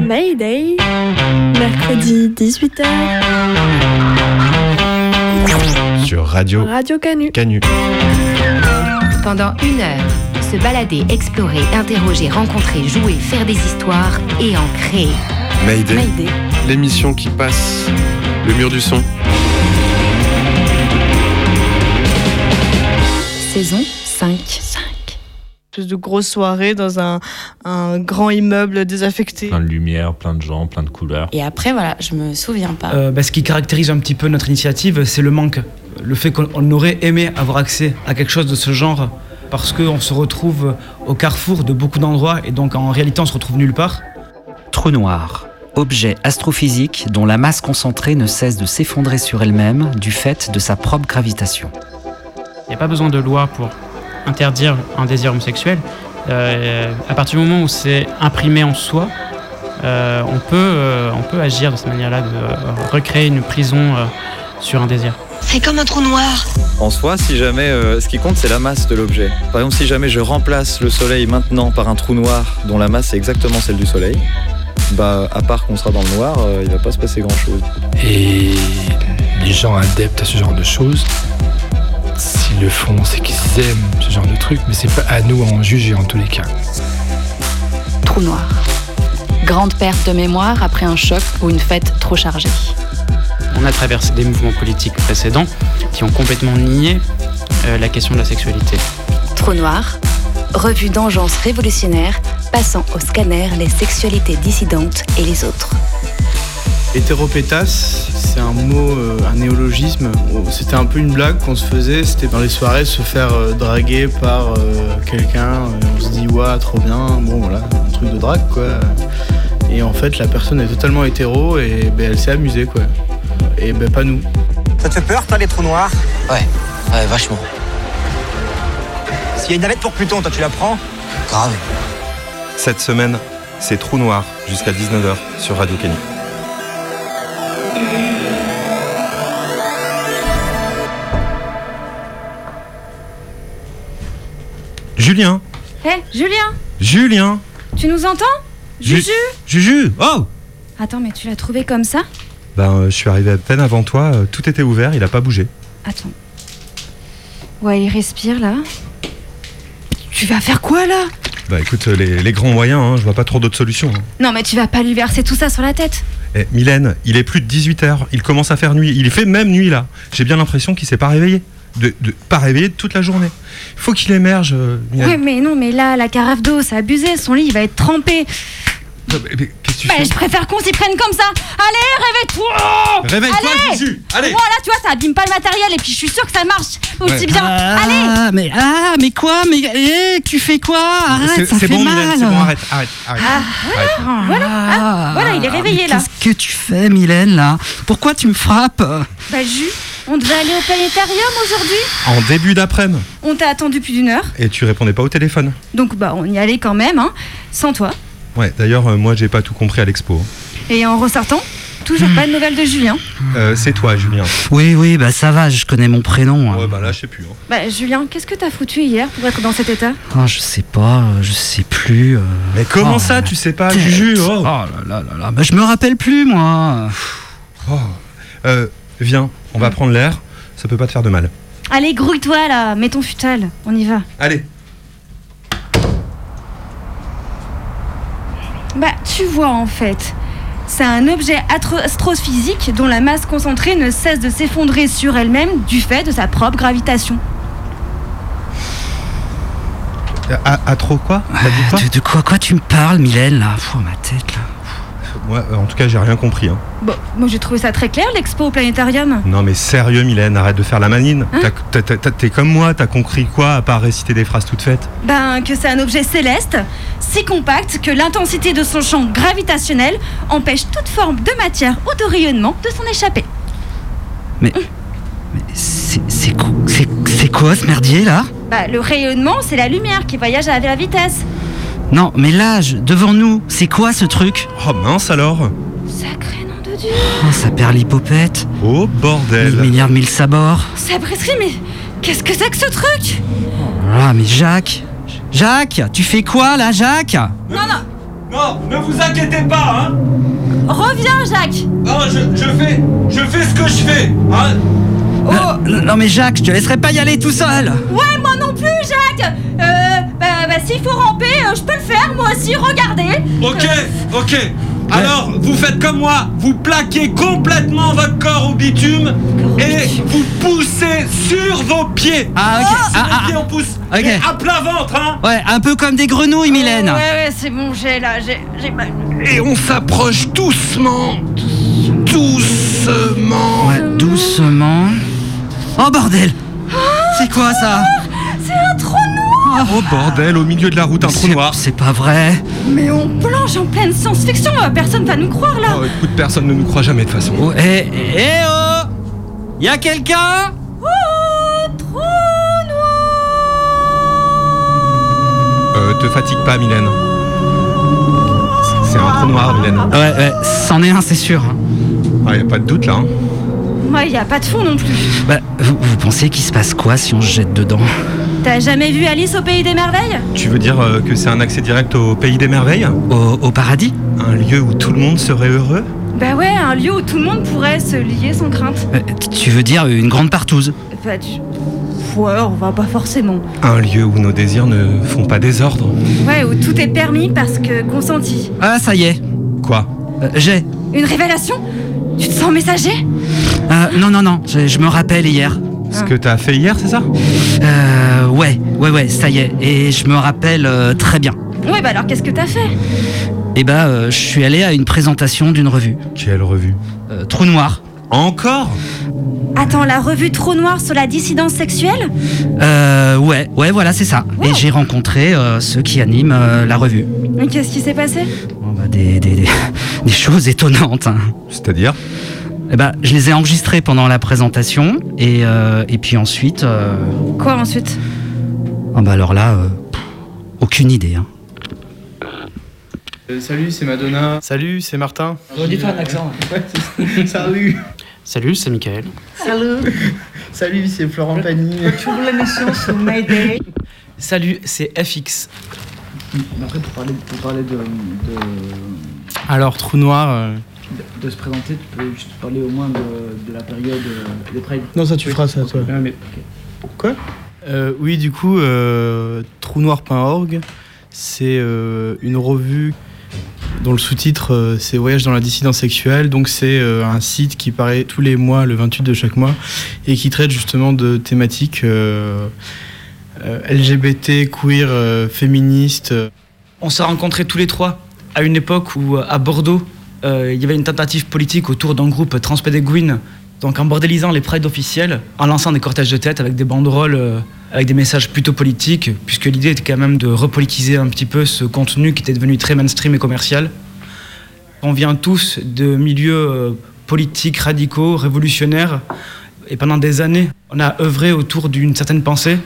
Mayday. Mercredi 18h. Sur Radio Radio Canu. Canu. Pendant une heure, se balader, explorer, interroger, rencontrer, jouer, faire des histoires et en créer. Mayday. Mayday. L'émission qui passe le mur du son. Saison 5. 5. Espèce de grosse soirée dans un, un grand immeuble désaffecté. Plein de lumière, plein de gens, plein de couleurs. Et après, voilà, je me souviens pas. Euh, bah, ce qui caractérise un petit peu notre initiative, c'est le manque. Le fait qu'on aurait aimé avoir accès à quelque chose de ce genre parce qu'on se retrouve au carrefour de beaucoup d'endroits et donc en réalité on se retrouve nulle part. Trou noir, objet astrophysique dont la masse concentrée ne cesse de s'effondrer sur elle-même du fait de sa propre gravitation. Il n'y a pas besoin de loi pour interdire un désir homosexuel. Euh, à partir du moment où c'est imprimé en soi, euh, on, peut, euh, on peut agir de cette manière-là, de recréer une prison euh, sur un désir. C'est comme un trou noir. En soi, si jamais, euh, ce qui compte, c'est la masse de l'objet. Par exemple, si jamais je remplace le Soleil maintenant par un trou noir dont la masse est exactement celle du Soleil, bah, à part qu'on sera dans le noir, euh, il va pas se passer grand-chose. Et les gens adeptes à ce genre de choses, s'ils le font, c'est qu'ils aiment ce genre de truc, mais c'est pas à nous à en juger en tous les cas. Trou noir. Grande perte de mémoire après un choc ou une fête trop chargée. On a traversé des mouvements politiques précédents qui ont complètement nié euh, la question de la sexualité. Trou noir, revue d'engeance révolutionnaire passant au scanner les sexualités dissidentes et les autres. Hétéropétasse, c'est un mot, euh, un néologisme. Oh, C'était un peu une blague qu'on se faisait. C'était dans les soirées se faire euh, draguer par euh, quelqu'un. On se dit, ouais, trop bien. Bon, voilà, un truc de drague, quoi. Et en fait, la personne est totalement hétéro et ben, elle s'est amusée, quoi. Et ben, pas nous. Ça te fait peur, toi, les trous noirs? Ouais, ouais, vachement. S'il y a une navette pour Pluton, toi, tu la prends? Grave. Cette semaine, c'est Trou Noir jusqu'à 19h sur Radio Canu. Julien Hé, Julien Julien Tu nous entends? Ju- Juju? Juju Oh Attends, mais tu l'as trouvé comme ça? Ben, euh, je suis arrivé à peine avant toi, euh, tout était ouvert, il a pas bougé. Attends. Ouais, il respire là. Tu vas faire quoi là? Bah écoute, euh, les, les grands moyens, hein, je vois pas trop d'autres solutions. hein. Non, mais tu vas pas lui verser tout ça sur la tête. Eh, Mylène, il est plus de 18h, il commence à faire nuit, il fait même nuit là. J'ai bien l'impression qu'il s'est pas réveillé. De, pas réveillé toute la journée. Il faut qu'il émerge, euh. Ouais, mais non, mais là, la carafe d'eau, c'est abusé. Son lit, il va être trempé. Qu'est-ce que tu Bah, fais je préfère qu'on s'y prenne comme ça. Allez, réveille-toi Réveille-toi, Allez Juju Allez Moi, là, tu vois, ça abîme pas le matériel et puis je suis sûre que ça marche aussi Ouais. bien. Allez Ah, mais, ah, mais quoi Mais eh, tu fais quoi? Arrête, C'est ça c'est fait bon, mal. Mylène, c'est bon, arrête, arrête, arrête. Ah, Ah, Voilà, ah, voilà, il est réveillé, là. Qu'est-ce que tu fais, Mylène, là? Pourquoi tu me frappes? Bah, Jus, on devait aller au planétarium aujourd'hui. En début d'après-midi. On t'a attendu plus d'une heure. Et tu répondais pas au téléphone. Donc, bah, on y allait quand même, hein, sans toi. Ouais, d'ailleurs, euh, moi, j'ai pas tout compris à l'expo. Et en ressortant, toujours pas de nouvelles de Julien. Euh, c'est toi, Julien. Oui, oui, bah ça va, je connais mon prénom. hein. Ouais, bah là, je sais plus. hein. Bah, Julien, qu'est-ce que t'as foutu hier pour être dans cet état? Ah, je sais pas, euh, je sais plus. euh. Mais comment Oh, ça, tu sais pas, tête. Juju oh. Oh là là là là, bah, je me rappelle plus, moi. Oh. Euh, viens, on va prendre l'air, ça peut pas te faire de mal. Allez, grouille-toi là, mets ton futal, on y va. Allez. Bah, tu vois en fait. C'est un objet astrophysique dont la masse concentrée ne cesse de s'effondrer sur elle-même du fait de sa propre gravitation. À, à trop quoi? T'as dit quoi de, de quoi, quoi tu me parles, Mylène, là? Pfff, ma tête, là. Moi, euh, en tout cas, j'ai rien compris. hein. Bon, moi j'ai trouvé ça très clair, l'expo au planétarium. Non, mais sérieux, Mylène, arrête de faire la manine. Hein T'as- t'as- t'as- T'es comme moi, t'as compris quoi à part réciter des phrases toutes faites? Ben, que c'est un objet céleste, si compact que l'intensité de son champ gravitationnel empêche toute forme de matière ou de rayonnement de s'en échapper. Mais. mais c'est c'est quoi, c'est- c'est quoi ce merdier là? Bah, le rayonnement, c'est la lumière qui voyage à la vitesse. Non, mais là, je- devant nous, c'est quoi ce truc Oh mince alors. Sacré nom de Dieu. Oh, ça perd l'hypopète. Oh bordel. Mille milliards de mille sabords. Ça mais qu'est-ce que c'est que ce truc Ah, mais Jacques Jacques Tu fais quoi là, Jacques? Non, non, Non, ne vous inquiétez pas, hein. Reviens, Jacques. Non, je, je fais, je fais ce que je fais, hein. Non, non, mais Jacques, je te laisserai pas y aller tout seul. Ouais, moi non plus, Jacques. Euh, bah, bah s'il faut ramper, euh, je peux le faire, moi aussi, regardez Ok, ok. Alors, vous faites comme moi, vous plaquez complètement votre corps au bitume et vous poussez sur vos pieds. Ah, ok. Sur Ah, ah, pieds, on pousse. ok. Mais à plat ventre, hein Ouais, un peu comme des grenouilles, Mylène Ouais, ouais, c'est bon, j'ai là, j'ai j'ai mal. Et on s'approche doucement. Doucement. Ouais, doucement. Oh bordel C'est quoi ça C'est un trou noir Oh bordel, au milieu de la route, un trou C'est- noir. C'est pas vrai Mais on plonge en pleine science-fiction, personne va nous croire là Oh écoute, personne ne nous croit jamais de toute façon. Oh, eh, eh, eh, oh Y'a quelqu'un? Oh, trou Euh, te fatigue pas, Mylène. C'est un trou noir, Mylène. Ouais, ouais, c'en est un, c'est sûr. Ah, y a pas de doute là. hein. Ouais, y a pas de fond non plus. Bah, vous, vous pensez qu'il se passe quoi si on se jette dedans? T'as jamais vu Alice au Pays des Merveilles? Tu veux dire euh, que c'est un accès direct au pays des merveilles? Au, au paradis? Un lieu où tout le monde serait heureux? Bah ouais, un lieu où tout le monde pourrait se lier sans crainte. Euh, Tu veux dire une grande partouze? Bah du... Ouais, on va pas forcément. Un lieu où nos désirs ne font pas désordre Ouais, où tout est permis parce que consenti. Ah, ça y est. Quoi? Euh, J'ai. Une révélation? Tu te sens messager? Euh, non, non, non, je, je me rappelle hier. Ce que t'as fait hier, c'est ça Euh, ouais, ouais, ouais, ça y est. Et je me rappelle euh, très bien. Ouais, bah alors qu'est-ce que t'as fait? Et bah, euh, je suis allé à une présentation d'une revue. Quelle revue? Euh, Trou Noir. Encore? Attends, la revue Trop Noir sur la dissidence sexuelle? Euh, ouais, ouais, voilà, c'est ça. Et j'ai rencontré euh, ceux qui animent euh, la revue. Et Qu'est-ce qui s'est passé? Bon, bah, des, des, des, des choses étonnantes. hein. C'est-à-dire? Eh ben, je les ai enregistrés pendant la présentation et, euh, et puis ensuite. euh, Quoi ensuite? Ah bah alors là, euh, pff, aucune idée. Hein. Euh, salut, c'est Madonna. Salut, c'est Martin. Faire un accent. Salut. Salut, c'est Michael. Salut Salut, c'est Florent Pagny. Pour l'émission sur Mayday. Salut, c'est FX. Mais Après, pour parler, pour parler de, de, Alors, trou noir. euh, de se présenter, tu peux juste parler au moins de, de la période euh, des Pride. Non, ça, tu feras ça, toi. Ah, mais, Quoi Euh, Oui, du coup, euh, trounoir.org, c'est euh, une revue dont le sous-titre euh, c'est Voyage dans la dissidence sexuelle. Donc, c'est euh, un site qui paraît tous les mois, le 28 de chaque mois, et qui traite justement de thématiques euh, euh, LGBT, queer, euh, féministes. On s'est rencontrés tous les trois à une époque où, à Bordeaux, il y avait une tentative politique autour d'un groupe transpédéguine, donc en bordélisant les prides officiels, en lançant des cortèges de tête avec des banderoles, euh, avec des messages plutôt politiques, puisque l'idée était quand même de repolitiser un petit peu ce contenu qui était devenu très mainstream et commercial. On vient tous de milieux euh, politiques radicaux, révolutionnaires, et pendant des années, on a œuvré autour d'une certaine pensée,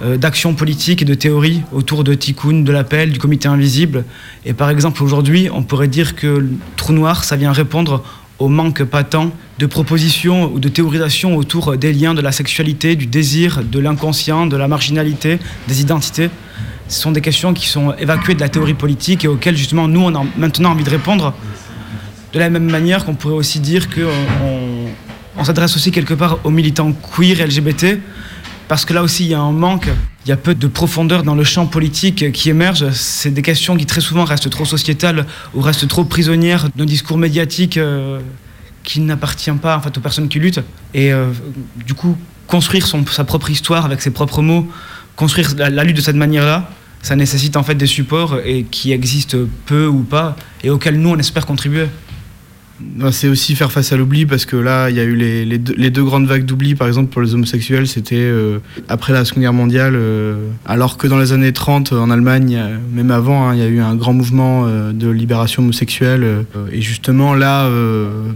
euh, d'actions politiques et de théories autour de Tikkun, de l'appel, du comité invisible. Et par exemple, aujourd'hui, on pourrait dire que le trou noir, ça vient répondre au manque patent de propositions ou de théorisation autour des liens de la sexualité, du désir, de l'inconscient, de la marginalité, des identités. Ce sont des questions qui sont évacuées de la théorie politique et auxquelles justement nous, on a maintenant envie de répondre. De la même manière qu'on pourrait aussi dire qu'on on, on s'adresse aussi quelque part aux militants queer et LGBT, parce que là aussi il y a un manque, il y a peu de profondeur dans le champ politique qui émerge. C'est des questions qui très souvent restent trop sociétales ou restent trop prisonnières d'un discours médiatique euh, qui n'appartient pas en fait, aux personnes qui luttent. Et euh, du coup, construire son- sa propre histoire avec ses propres mots, construire la, la lutte de cette manière-là, ça nécessite en fait des supports et qui existent peu ou pas et auxquels nous on espère contribuer. C'est aussi faire face à l'oubli parce que là, il y a eu les, deux, grandes vagues d'oubli, par exemple pour les homosexuels, c'était euh, après la Seconde Guerre mondiale, euh, alors que dans les années 30 en Allemagne, euh, même avant, hein, il y a eu un grand mouvement de libération homosexuelle. et justement là,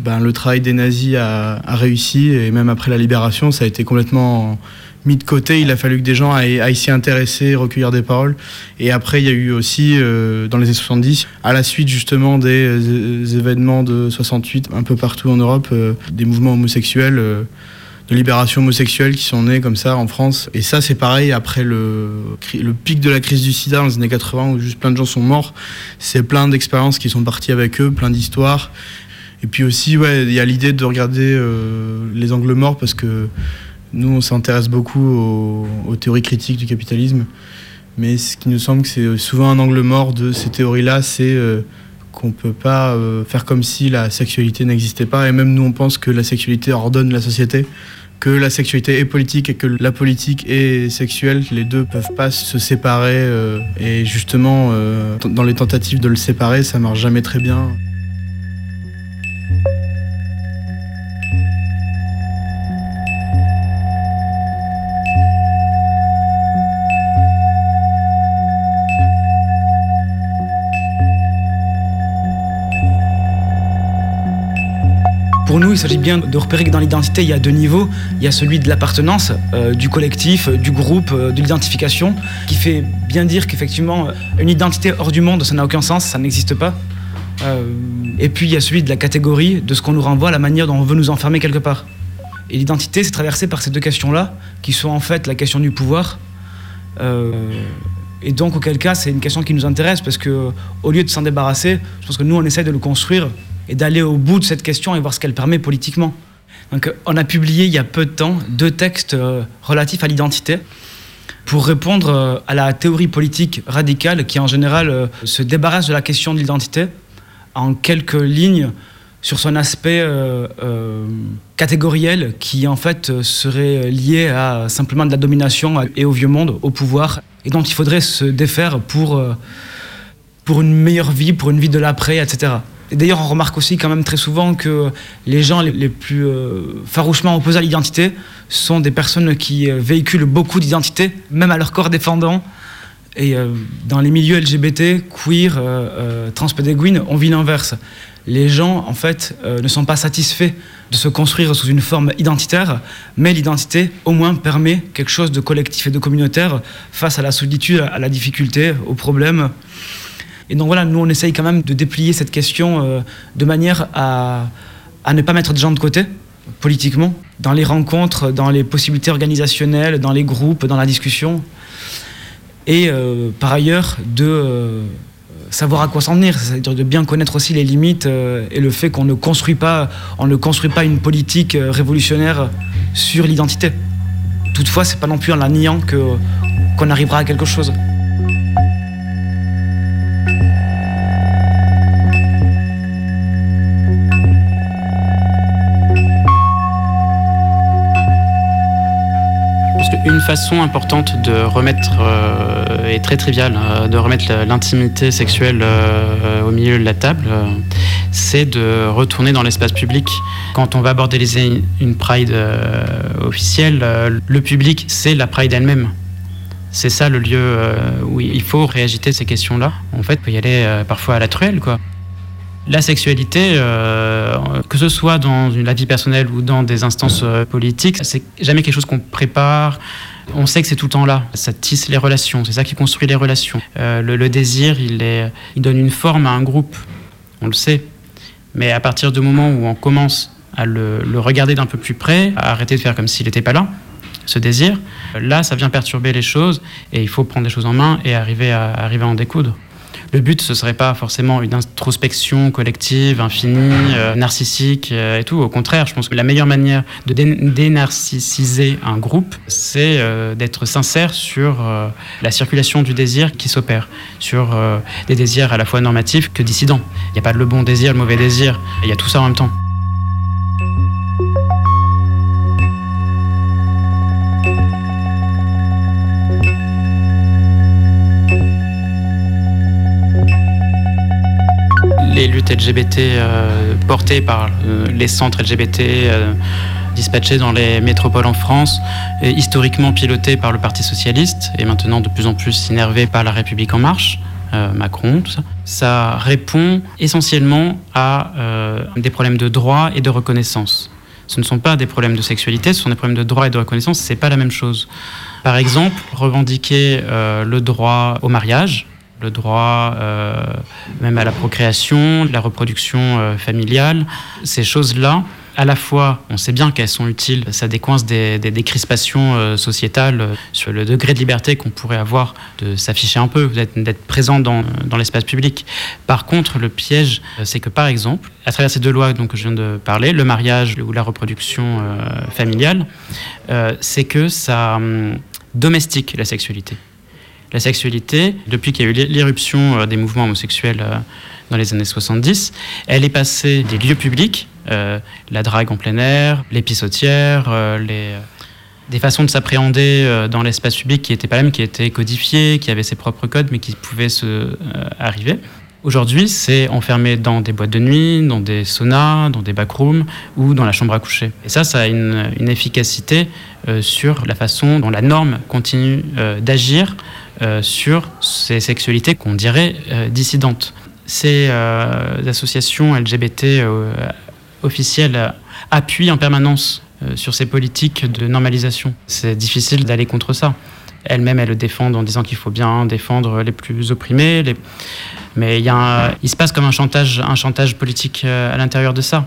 ben, le travail des nazis a réussi et même après la libération, ça a été complètement mis de côté. Il a fallu que des gens aillent, aillent s'y intéresser, recueillir des paroles. Et après, il y a eu aussi, euh, dans les années 70, à la suite justement des, euh, événements de 68, un peu partout en Europe, euh, des mouvements homosexuels. euh, de libération homosexuelle qui sont nés comme ça en France. Et ça, c'est pareil après le, le pic de la crise du sida dans les années 80 où juste plein de gens sont morts. C'est plein d'expériences qui sont parties avec eux, plein d'histoires. Et puis aussi, ouais, il y a l'idée de regarder euh, les angles morts parce que nous, on s'intéresse beaucoup aux, théories critiques du capitalisme. Mais ce qui nous semble que c'est souvent un angle mort de ces théories-là, c'est euh, qu'on ne peut pas euh, faire comme si la sexualité n'existait pas. Et même nous, on pense que la sexualité ordonne la société, que la sexualité est politique et que la politique est sexuelle. Les deux peuvent pas se séparer. euh, et justement, euh, dans les tentatives de le séparer, ça marche jamais très bien. Il s'agit bien de repérer que dans l'identité, il y a deux niveaux. Il y a celui de l'appartenance, euh, du collectif, euh, du groupe, euh, de l'identification, qui fait bien dire qu'effectivement, une identité hors du monde, ça n'a aucun sens, ça n'existe pas. Et puis, il y a celui de la catégorie, de ce qu'on nous renvoie, la manière dont on veut nous enfermer quelque part. Et l'identité, c'est traversé par ces deux questions-là, qui sont en fait la question du pouvoir. Et donc, auquel cas, c'est une question qui nous intéresse, parce que au lieu de s'en débarrasser, je pense que nous, on essaie de le construire et d'aller au bout de cette question et voir ce qu'elle permet politiquement. Donc, euh, on a publié il y a peu de temps deux textes euh, relatifs à l'identité pour répondre euh, à la théorie politique radicale qui, en général, se débarrasse de la question de l'identité en quelques lignes sur son aspect catégoriel qui, en fait, serait lié à simplement de la domination et au vieux monde, au pouvoir, et dont il faudrait se défaire pour, pour une meilleure vie, pour une vie de l'après, etc. D'ailleurs, on remarque aussi quand même très souvent que les gens les, plus euh, farouchement opposés à l'identité sont des personnes qui euh, véhiculent beaucoup d'identité, même à leur corps défendant. Et euh, dans les milieux LGBT, queer, euh, transpédéguines, on vit l'inverse. Les gens, en fait, ne sont pas satisfaits de se construire sous une forme identitaire, mais l'identité, au moins, permet quelque chose de collectif et de communautaire face à la solitude, à la difficulté, aux problèmes. Et donc voilà, nous, on essaye quand même de déplier cette question euh, de manière à, à ne pas mettre de gens de côté, politiquement, dans les rencontres, dans les possibilités organisationnelles, dans les groupes, dans la discussion. Et euh, par ailleurs, de euh, savoir à quoi s'en tenir, c'est-à-dire de bien connaître aussi les limites et le fait qu'on ne construit pas, on ne construit pas une politique révolutionnaire sur l'identité. Toutefois, c'est pas non plus en la niant qu'on arrivera à quelque chose. Qu'une façon importante de remettre, euh, et très triviale, euh, de remettre l'intimité sexuelle euh, au milieu de la table, c'est de retourner dans l'espace public. Quand on va bordéliser une Pride officielle, le public, c'est la Pride elle-même. C'est ça le lieu où il faut réagiter ces questions-là. En fait, il peut y aller parfois à la truelle, quoi. La sexualité, euh, que ce soit dans la vie personnelle ou dans des instances euh, politiques, c'est jamais quelque chose qu'on prépare. On sait que c'est tout le temps là. Ça tisse les relations. C'est ça qui construit les relations. Euh, le, le désir, il, est, il donne une forme à un groupe. On le sait. Mais à partir du moment où on commence à le, le regarder d'un peu plus près, à arrêter de faire comme s'il n'était pas là, ce désir, là, ça vient perturber les choses et il faut prendre les choses en main et arriver à, arriver à en découdre. Le but, ce serait pas forcément une introspection collective, infinie, euh, narcissique euh, et tout. Au contraire, je pense que la meilleure manière de dé- un groupe, c'est euh, d'être sincère sur la circulation du désir qui s'opère, sur des désirs à la fois normatifs que dissidents. Il n'y a pas le bon désir, le mauvais désir, il y a tout ça en même temps. Les luttes LGBT euh, portées par euh, les centres LGBT euh, dispatchés dans les métropoles en France, et historiquement pilotés par le Parti socialiste et maintenant de plus en plus innervés par la République en marche. euh, Macron, tout ça. Ça répond essentiellement à des problèmes de droit et de reconnaissance. Ce ne sont pas des problèmes de sexualité, ce sont des problèmes de droit et de reconnaissance, c'est pas la même chose. Par exemple, revendiquer le droit au mariage, le droit euh, même à la procréation, la reproduction euh, familiale, ces choses-là, à la fois, on sait bien qu'elles sont utiles, ça décoince des, des- crispations euh, sociétales sur le degré de liberté qu'on pourrait avoir de s'afficher un peu, d'être présent dans, l'espace public. Par contre, le piège, c'est que par exemple, à travers ces deux lois que je viens de parler, le mariage ou la reproduction familiale, c'est que ça hum, domestique la sexualité. La sexualité, depuis qu'il y a eu l'éruption euh, des mouvements homosexuels euh, dans les années 70, elle est passée des lieux publics, euh, la drague en plein air, les pissotières, des façons de s'appréhender dans l'espace public qui n'étaient pas les mêmes, qui étaient codifiées, qui avaient ses propres codes, mais qui pouvaient se arriver. Aujourd'hui, c'est enfermé dans des boîtes de nuit, dans des saunas, dans des backrooms ou dans la chambre à coucher. Et ça, ça a une, efficacité sur la façon dont la norme continue d'agir sur ces sexualités qu'on dirait euh, dissidentes. Ces euh, associations LGBT euh, officielles euh, appuient en permanence euh, sur ces politiques de normalisation. C'est difficile d'aller contre ça. Elles-mêmes, elles le défendent en disant qu'il faut bien défendre les plus opprimés. Mais il, se passe comme un chantage, politique euh, à l'intérieur de ça.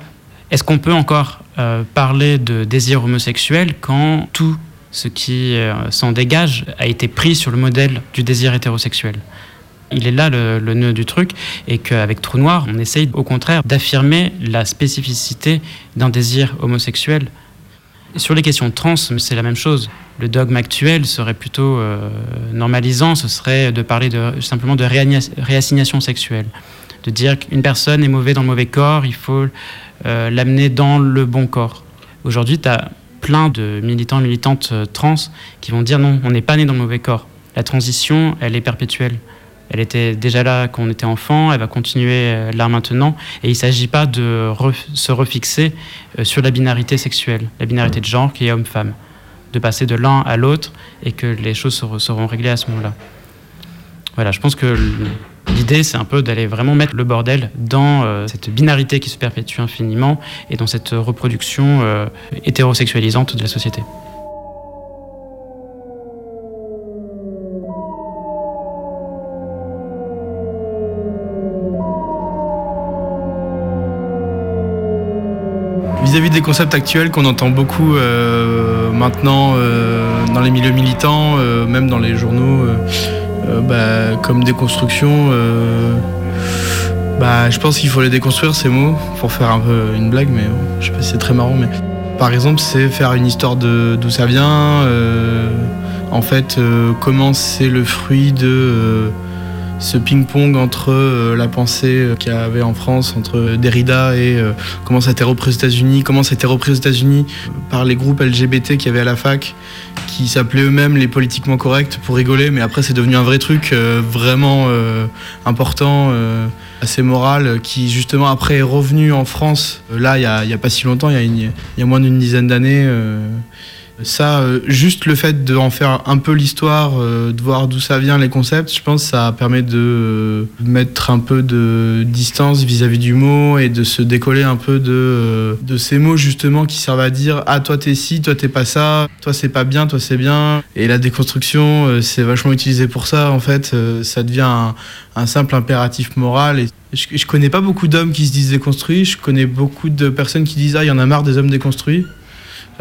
Est-ce qu'on peut encore euh, parler de désir homosexuel quand tout ce qui euh, s'en dégage a été pris sur le modèle du désir hétérosexuel il est là le, nœud du truc, et qu'avec Trou Noir, on essaye au contraire d'affirmer la spécificité d'un désir homosexuel. Sur les questions trans, c'est la même chose. Le dogme actuel serait plutôt euh, normalisant, ce serait de parler de, simplement de réassignation sexuelle. De dire qu'une personne est mauvaise dans le mauvais corps, il faut euh, l'amener dans le bon corps. Aujourd'hui, tu as plein de militants, militantes euh, trans qui vont dire non, on n'est pas né dans le mauvais corps. La transition, elle est perpétuelle. Elle était déjà là quand on était enfant, elle va continuer euh, là maintenant. Et il ne s'agit pas de se refixer euh, sur la binarité sexuelle, la binarité de genre qui est homme-femme. De passer de l'un à l'autre et que les choses seront réglées à ce moment-là. Voilà, je pense que l'idée, c'est un peu d'aller vraiment mettre le bordel dans euh, cette binarité qui se perpétue infiniment et dans cette reproduction euh, hétérosexualisante de la société. Vis-à-vis des concepts actuels qu'on entend beaucoup euh, maintenant dans les milieux militants, même dans les journaux, bah, comme déconstruction, euh, bah, je pense qu'il faut les déconstruire ces mots pour faire un peu une blague, mais je sais pas si c'est très marrant. Mais par exemple, c'est faire une histoire de d'où ça vient. euh, en fait, euh, comment c'est le fruit de euh, ce ping-pong entre euh, la pensée euh, qu'il y avait en France, entre Derrida et euh, comment ça a été repris aux États-Unis, comment ça a été repris aux États-Unis par les groupes LGBT qu'il y avait à la fac, qui s'appelaient eux-mêmes les politiquement corrects pour rigoler, mais après c'est devenu un vrai truc vraiment important, assez moral, qui justement après est revenu en France, là il y a, pas si longtemps, il y a moins d'une dizaine d'années. Ça, euh, juste le fait d'en faire un peu l'histoire, euh, de voir d'où ça vient, les concepts, je pense que ça permet de euh, mettre un peu de distance vis-à-vis du mot et de se décoller un peu de, de ces mots justement qui servent à dire Ah, toi t'es ci, toi t'es pas ça, toi c'est pas bien, toi c'est bien. Et la déconstruction, c'est vachement utilisé pour ça en fait. ça devient un, un simple impératif moral. Et je, je connais pas beaucoup d'hommes qui se disent déconstruits, je connais beaucoup de personnes qui disent Ah, il y en a marre des hommes déconstruits.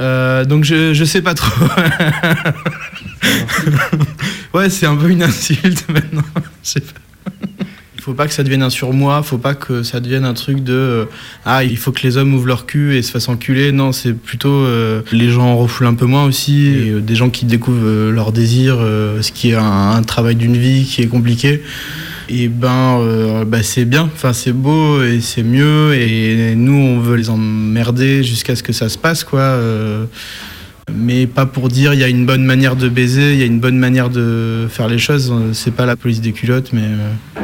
Euh, donc je, je sais pas trop. ouais, c'est un peu une insulte maintenant. Je sais pas. Faut pas que ça devienne un surmoi, faut pas que ça devienne un truc de euh, ah il faut que les hommes ouvrent leur cul et se fassent enculer. Non, c'est plutôt euh, les gens en refoulent un peu moins aussi, et, euh, des gens qui découvrent euh, leur désir, euh, ce qui est un, un travail d'une vie qui est compliqué. Et ben, euh, bah, c'est bien, enfin c'est beau et c'est mieux. Et nous, on veut les emmerder jusqu'à ce que ça se passe, quoi. euh, mais pas pour dire il y a une bonne manière de baiser, il y a une bonne manière de faire les choses. C'est pas la police des culottes, mais euh,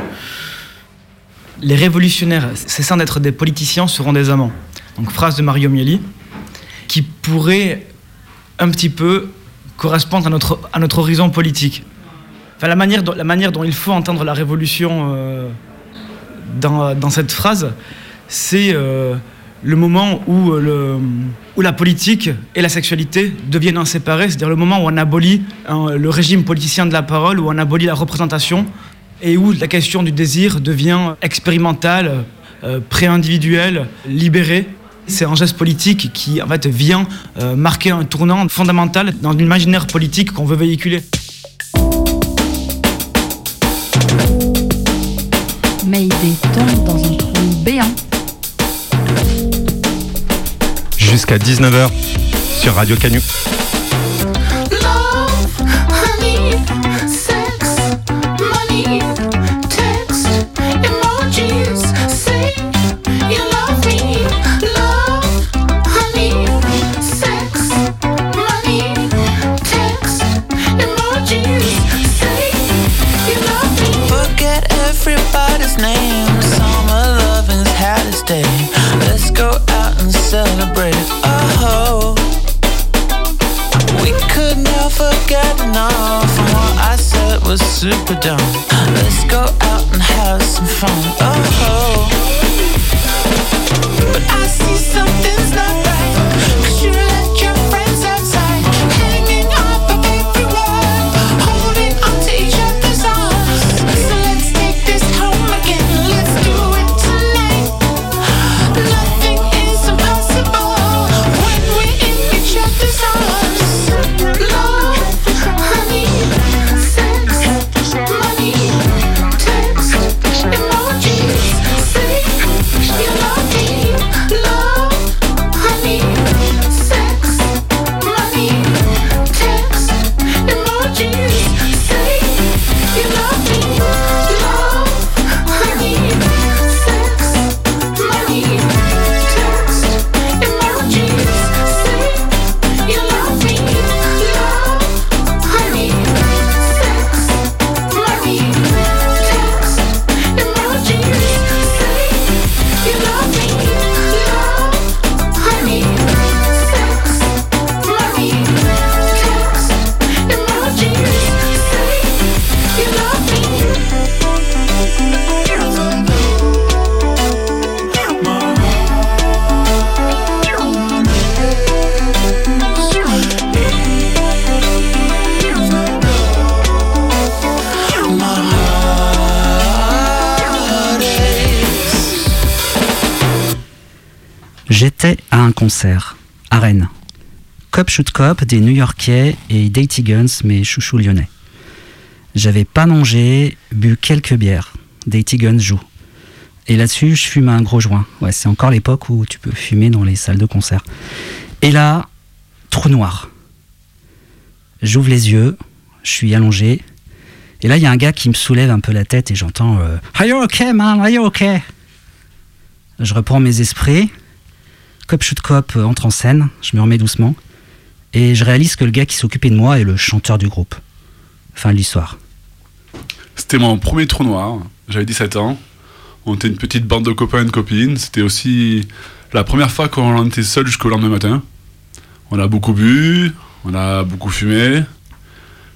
Les révolutionnaires, cessant d'être des politiciens, seront des amants. Donc phrase de Mario Mieli, qui pourrait un petit peu correspondre à notre, à notre horizon politique. Enfin, la, manière la manière dont il faut entendre la révolution euh, dans, dans, cette phrase, c'est euh, le moment où, euh, le, où la politique et la sexualité deviennent inséparées, c'est-à-dire le moment où on abolit hein, le régime politicien de la parole, où on abolit la représentation, et où la question du désir devient expérimentale, euh, pré-individuelle, libérée. C'est un geste politique qui en fait vient euh, marquer un tournant fondamental dans l'imaginaire politique qu'on veut véhiculer. Mayday tombe dans un trou béant. Jusqu'à 19h sur Radio Canu. Super dumb. Let's go out and have some fun. Concert, à Rennes. Cop Shoot Cop des New-Yorkais et Daty Guns, mes chouchous lyonnais. J'avais pas mangé, bu quelques bières. Daty Guns joue. Et là-dessus, je fume un gros joint. Ouais, c'est encore l'époque où tu peux fumer dans les salles de concert. Et là, trou noir. J'ouvre les yeux, je suis allongé. Et là, il y a un gars qui me soulève un peu la tête et j'entends euh, Are you okay, man? Are you okay? Je reprends mes esprits. Cop Shoot Cop euh, entre en scène, je me remets doucement, et je réalise que le gars qui s'occupait de moi est le chanteur du groupe. Fin de l'histoire. C'était mon premier trou noir, j'avais 17 ans. On était une petite bande de copains et de copines. C'était aussi la première fois qu'on était seul jusqu'au lendemain matin. On a beaucoup bu, on a beaucoup fumé.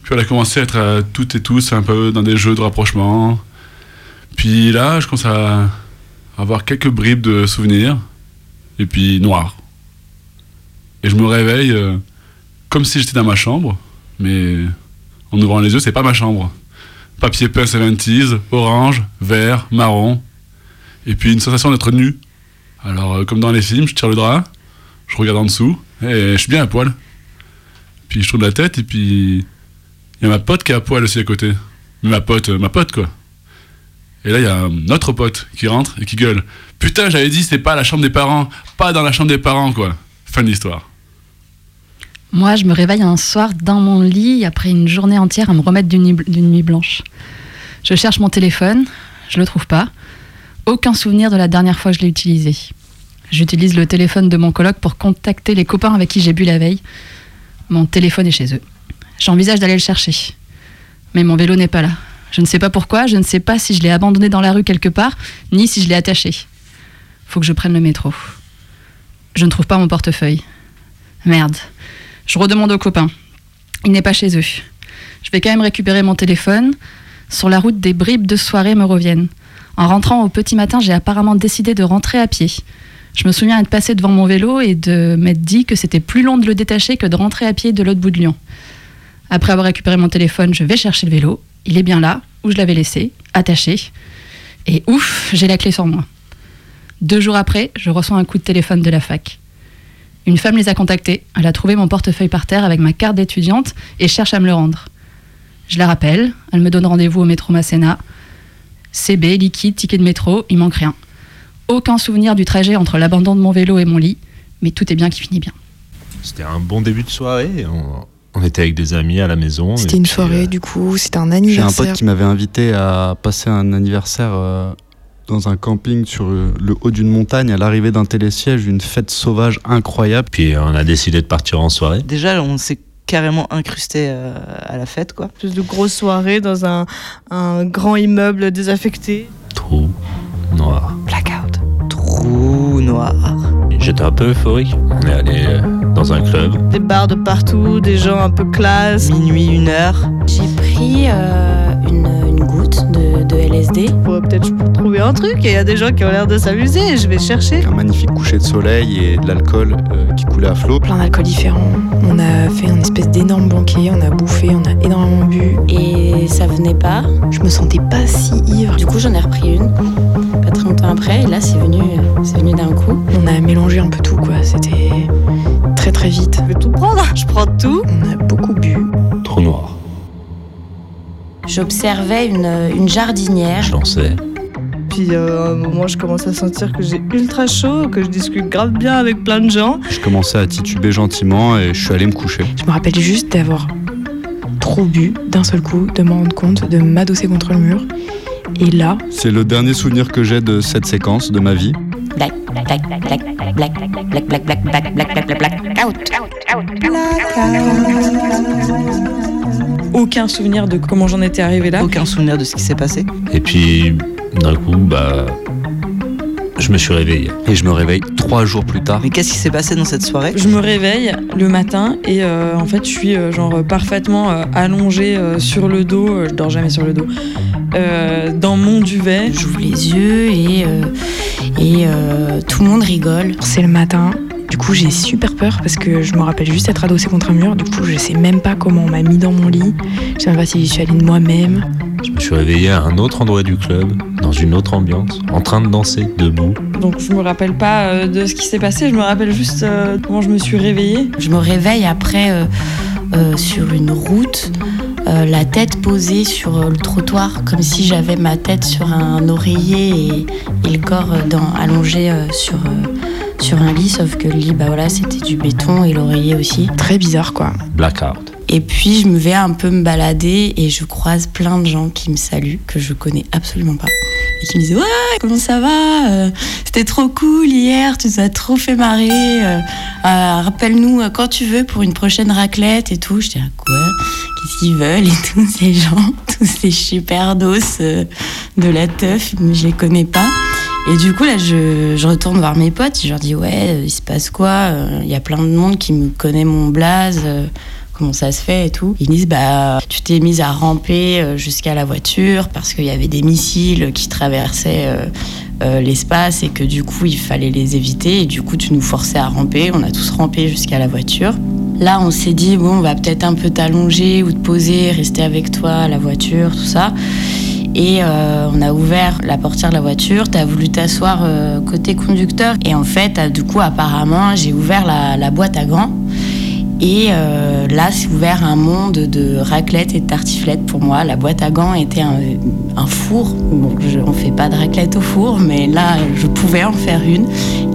Puis on a commencé à être euh, toutes et tous un peu dans des jeux de rapprochement. Puis là, je commence à avoir quelques bribes de souvenirs et puis noir. Et je me réveille euh, comme si j'étais dans ma chambre, mais en ouvrant les yeux, c'est pas ma chambre. Papier peint 70s, orange, vert, marron, et puis une sensation d'être nu. Alors, euh, comme dans les films, je tire le drap, je regarde en dessous, et je suis bien à poil. Puis je tourne la tête, et puis il y a ma pote qui est à poil aussi à côté. Mais ma pote, euh, ma pote quoi. Et là, il y a un autre pote qui rentre et qui gueule. Putain, j'avais dit, c'est pas la chambre des parents, pas dans la chambre des parents, quoi. Fin de l'histoire. Moi, je me réveille un soir dans mon lit après une journée entière à me remettre d'une nuit, d'une nuit blanche. Je cherche mon téléphone, je le trouve pas. Aucun souvenir de la dernière fois que je l'ai utilisé. J'utilise le téléphone de mon coloc pour contacter les copains avec qui j'ai bu la veille. Mon téléphone est chez eux. J'envisage d'aller le chercher. Mais mon vélo n'est pas là. Je ne sais pas pourquoi, je ne sais pas si je l'ai abandonné dans la rue quelque part, ni si je l'ai attaché. Faut que je prenne le métro. Je ne trouve pas mon portefeuille. Merde. Je redemande aux copains. Il n'est pas chez eux. Je vais quand même récupérer mon téléphone. Sur la route, des bribes de soirée me reviennent. En rentrant au petit matin, j'ai apparemment décidé de rentrer à pied. Je me souviens être passé devant mon vélo et de m'être dit que c'était plus long de le détacher que de rentrer à pied de l'autre bout de Lyon. Après avoir récupéré mon téléphone, je vais chercher le vélo. Il est bien là, où je l'avais laissé, attaché. Et ouf, j'ai la clé sur moi. Deux jours après, je reçois un coup de téléphone de la fac. Une femme les a contactés. Elle a trouvé mon portefeuille par terre avec ma carte d'étudiante et cherche à me le rendre. Je la rappelle. Elle me donne rendez-vous au métro Masséna. CB, liquide, ticket de métro, il manque rien. Aucun souvenir du trajet entre l'abandon de mon vélo et mon lit, mais tout est bien qui finit bien. C'était un bon début de soirée. On, on était avec des amis à la maison. C'était une puis, soirée, euh, du coup, c'était un J'ai un anniversaire. pote qui m'avait invité à passer un anniversaire euh, dans un camping sur euh, le haut d'une montagne, à l'arrivée d'un télésiège, une fête sauvage incroyable. Puis on a décidé de partir en soirée. Déjà, on s'est carrément incrusté euh, à la fête, quoi. Plus de grosses soirées dans un, un grand immeuble désaffecté. Trou noir. Blackout. Trou noir. J'étais un peu euphorique. On est allé euh, dans un club. Des bars de partout, des gens un peu classe. Minuit, une heure. J'ai pris euh, LSD. Bon, peut-être je peux trouver un truc et il y a des gens qui ont l'air de s'amuser. Je vais chercher. Un magnifique coucher de soleil et de l'alcool euh, qui coulait à flot. Plein d'alcool différents. On a fait un espèce d'énorme banquet, on a bouffé, on a énormément bu. Et ça venait pas. Je me sentais pas si ivre. Du coup, j'en ai repris une. Pas très longtemps après, et là, c'est venu, c'est venu d'un coup. On a mélangé un peu tout, quoi. C'était très très vite. Je vais tout prendre. Je prends tout. On a beaucoup bu. Trou noir. J'observais une, une jardinière. Je lançais. Puis euh, à un moment, je commence à sentir que j'ai ultra chaud, que je discute grave bien avec plein de gens. Je commençais à tituber gentiment et je suis allé me coucher. Je me rappelle juste d'avoir trop bu d'un seul coup, de me rendre compte, de m'adosser contre le mur. Et là, C'est le dernier souvenir que j'ai de cette séquence de ma vie. Black, black, black, black, black, black, black, black, black, black, black, black, black, black, out. Aucun souvenir de comment j'en étais arrivé là. Aucun souvenir de ce qui s'est passé. Et puis, d'un coup, bah. Je me suis réveillé. Et je me réveille trois jours plus tard. Mais qu'est-ce qui s'est passé dans cette soirée? Je me réveille le matin et euh, en fait je suis euh, genre parfaitement euh, allongée euh, sur le dos, euh, je dors jamais sur le dos, euh, dans mon duvet. J'ouvre les yeux et, euh, et euh, tout le monde rigole. c'est le matin. Du coup, j'ai super peur parce que je me rappelle juste être adossée contre un mur. Du coup, je sais même pas comment on m'a mis dans mon lit. Je sais même pas si je suis allée de moi-même. Je me suis réveillé à un autre endroit du club, dans une autre ambiance, en train de danser, debout. Donc je me rappelle pas euh, de ce qui s'est passé, je me rappelle juste euh, comment je me suis réveillée. Je me réveille après euh, euh, sur une route, euh, la tête posée sur le trottoir, comme si j'avais ma tête sur un oreiller et, et le corps dans- allongé euh, sur, euh, sur un lit, sauf que le lit, bah voilà, c'était du béton et l'oreiller aussi. Très bizarre, quoi. Blackout. Et puis je me vais un peu me balader et je croise plein de gens qui me saluent, que je connais absolument pas. Et qui me disent Ouais, comment ça va Euh, C'était trop cool hier, tu nous as trop fait marrer. euh, euh, Rappelle-nous quand tu veux pour une prochaine raclette et tout. Je dis Quoi Qu'est-ce qu'ils veulent Et tous ces gens, tous ces super dos de la teuf, je les connais pas. Et du coup, là, je, retourne voir mes potes, je leur dis Ouais, euh, il se passe quoi Euh, Il y a plein de monde qui me connaît mon blaze. euh, comment ça se fait et tout. Ils disent bah tu t'es mise à ramper jusqu'à la voiture parce qu'il y avait des missiles qui traversaient l'espace et que du coup il fallait les éviter et du coup tu nous forçais à ramper. On a tous rampé jusqu'à la voiture. Là on s'est dit bon on va peut-être un peu t'allonger ou te poser, rester avec toi à la voiture, tout ça. Et euh, on a ouvert la portière de la voiture, t'as voulu t'asseoir euh, côté conducteur. Et en fait, euh, du coup, apparemment, j'ai ouvert la, boîte à gants. Et euh, là, s'est ouvert un monde de raclette et de tartiflette pour moi. La boîte à gants était un, four. On fait pas de raclette au four, mais là, je pouvais en faire une.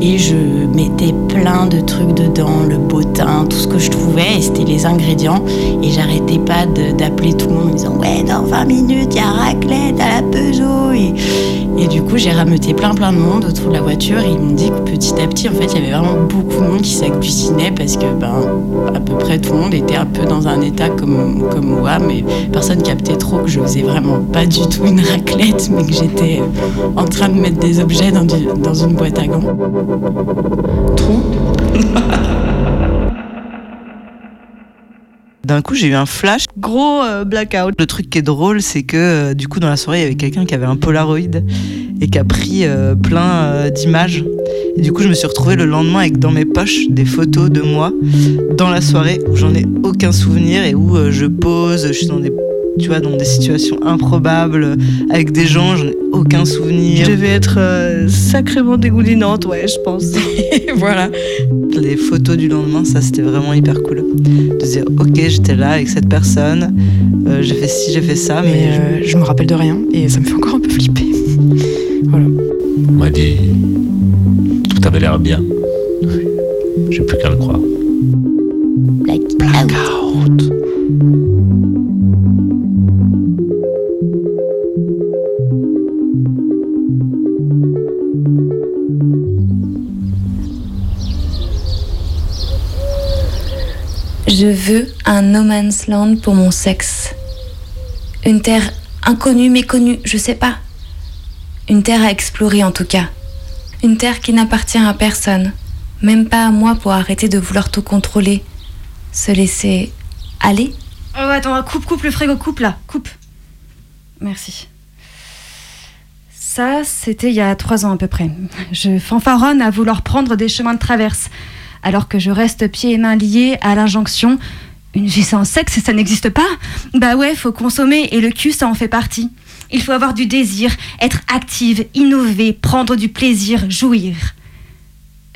et je mettais plein de trucs dedans, le botin, tout ce que je trouvais, et c'était les ingrédients. Et j'arrêtais pas d'appeler tout le monde en disant Ouais, dans 20 minutes, il y a raclette à la Peugeot. Et, du coup, j'ai rameuté plein plein de monde autour de la voiture, et ils m'ont dit que petit à petit, en fait, il y avait vraiment beaucoup de monde qui s'agglutinait parce que, ben, à peu près tout le monde était un peu dans un état comme, comme moi, mais personne captait trop que je faisais vraiment pas du tout une raclette, mais que j'étais euh, en train de mettre des objets dans, du- dans une boîte à gants. D'un coup, j'ai eu un flash. Gros euh, blackout. Le truc qui est drôle, c'est que euh, du coup, dans la soirée, il y avait quelqu'un qui avait un Polaroid et qui a pris euh, plein d'images. Et du coup, je me suis retrouvée le lendemain avec dans mes poches des photos de moi dans la soirée où j'en ai aucun souvenir et où je pose, je suis dans des, tu vois, dans des situations improbables avec des gens, j'en ai aucun souvenir. Je devais être euh, sacrément dégoulinante, ouais, je pense. voilà. Les photos du lendemain, ça c'était vraiment hyper cool. De se dire, ok, j'étais là avec cette personne, euh, j'ai fait ci, j'ai fait ça, mais. Mais euh, je me rappelle de rien et ça me fait encore un peu flipper. voilà. On m'a dit. Tout avait l'air bien. J'ai plus qu'à le croire. Blackout. Je veux un no man's land pour mon sexe. Une terre inconnue, méconnue, je sais pas. Une terre à explorer en tout cas. Une terre qui n'appartient à personne, même pas à moi pour arrêter de vouloir tout contrôler. Se laisser aller Oh, attends, coupe, coupe le frigo, coupe là, coupe. Merci. Ça, c'était il y a trois ans à peu près. Je fanfaronne à vouloir prendre des chemins de traverse, alors que je reste pieds et mains liés à l'injonction. Une vie sans sexe, ça n'existe pas Bah ouais, faut consommer et le cul, ça en fait partie. Il faut avoir du désir, être active, innover, prendre du plaisir, jouir.